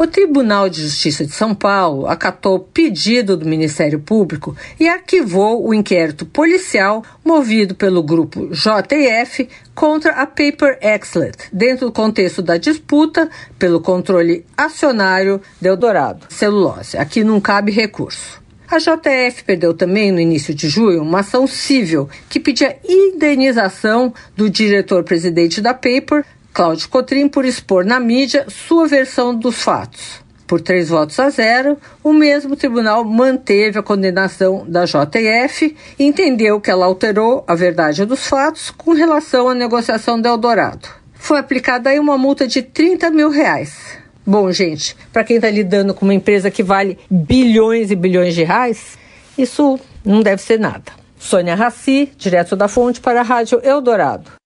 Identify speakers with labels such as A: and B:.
A: O Tribunal de Justiça de São Paulo acatou pedido do Ministério Público e arquivou o inquérito policial movido pelo grupo JF contra a Paper Excellent, dentro do contexto da disputa pelo controle acionário de Eldorado Celulose. Aqui não cabe recurso. A JF perdeu também, no início de julho, uma ação civil que pedia indenização do diretor-presidente da Paper, Cláudio Cotrim por expor na mídia sua versão dos fatos. Por três votos a zero, o mesmo tribunal manteve a condenação da JF e entendeu que ela alterou a verdade dos fatos com relação à negociação do Eldorado. Foi aplicada aí uma multa de 30 mil reais. Bom, gente, para quem está lidando com uma empresa que vale bilhões e bilhões de reais, isso não deve ser nada. Sônia Raci, direto da fonte para a Rádio Eldorado.